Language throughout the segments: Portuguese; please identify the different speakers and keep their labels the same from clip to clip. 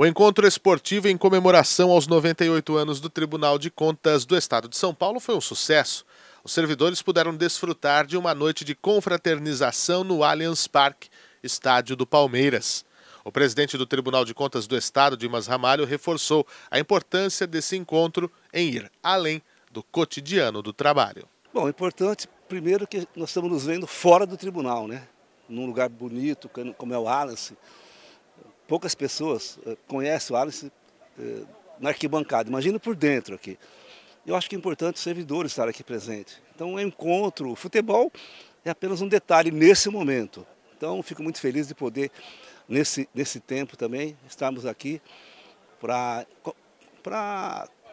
Speaker 1: O encontro esportivo em comemoração aos 98 anos do Tribunal de Contas do Estado de São Paulo foi um sucesso. Os servidores puderam desfrutar de uma noite de confraternização no Allianz Parque, estádio do Palmeiras. O presidente do Tribunal de Contas do Estado, Dimas Ramalho, reforçou a importância desse encontro em ir além do cotidiano do trabalho.
Speaker 2: Bom, é importante, primeiro, que nós estamos nos vendo fora do tribunal, né? Num lugar bonito, como é o Allianz poucas pessoas eh, conhecem o Alice eh, na arquibancada, imagina por dentro aqui. Eu acho que é importante os servidores estarem aqui presentes. Então, é um encontro, o futebol é apenas um detalhe nesse momento. Então, fico muito feliz de poder, nesse, nesse tempo também, estarmos aqui para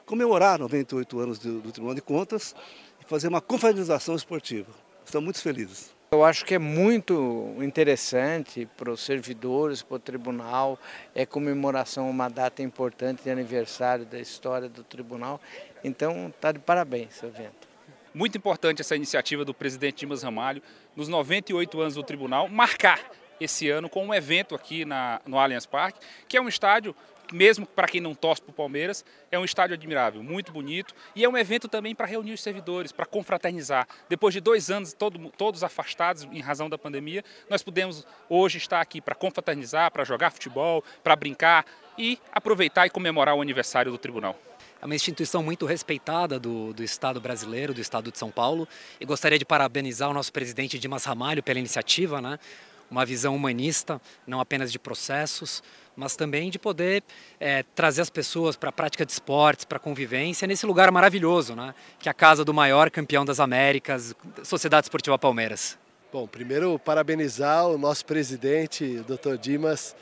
Speaker 2: comemorar 98 anos do, do Tribunal de Contas e fazer uma confraternização esportiva. Estamos muito felizes.
Speaker 3: Eu acho que é muito interessante para os servidores, para o tribunal, é comemoração, uma data importante de aniversário da história do tribunal. Então, está de parabéns esse evento.
Speaker 4: Muito importante essa iniciativa do presidente Dimas Ramalho, nos 98 anos do tribunal, marcar esse ano com um evento aqui na, no Allianz Parque, que é um estádio mesmo para quem não torce para o Palmeiras, é um estádio admirável, muito bonito e é um evento também para reunir os servidores, para confraternizar. Depois de dois anos todo, todos afastados em razão da pandemia, nós pudemos hoje estar aqui para confraternizar, para jogar futebol, para brincar e aproveitar e comemorar o aniversário do tribunal.
Speaker 5: É uma instituição muito respeitada do, do Estado brasileiro, do Estado de São Paulo. E gostaria de parabenizar o nosso presidente Dimas Ramalho pela iniciativa, né? Uma visão humanista, não apenas de processos, mas também de poder é, trazer as pessoas para a prática de esportes, para a convivência, nesse lugar maravilhoso, né? que é a casa do maior campeão das Américas, Sociedade Esportiva Palmeiras.
Speaker 6: Bom, primeiro parabenizar o nosso presidente, Dr. Dimas,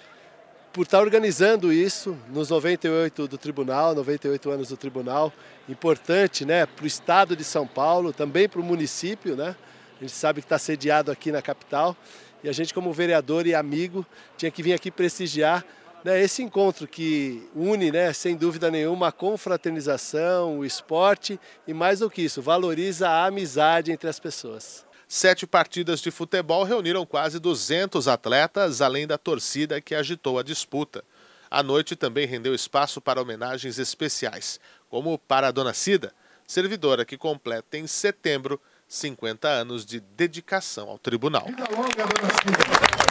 Speaker 6: por estar organizando isso nos 98 do tribunal, 98 anos do tribunal, importante né, para o estado de São Paulo, também para o município, né? A gente sabe que está sediado aqui na capital e a gente, como vereador e amigo, tinha que vir aqui prestigiar né, esse encontro que une, né, sem dúvida nenhuma, a confraternização, o esporte e, mais do que isso, valoriza a amizade entre as pessoas.
Speaker 1: Sete partidas de futebol reuniram quase 200 atletas, além da torcida que agitou a disputa. A noite também rendeu espaço para homenagens especiais, como para a Dona Cida, servidora que completa em setembro 50 anos de dedicação ao tribunal. Vida longa, dona Cida.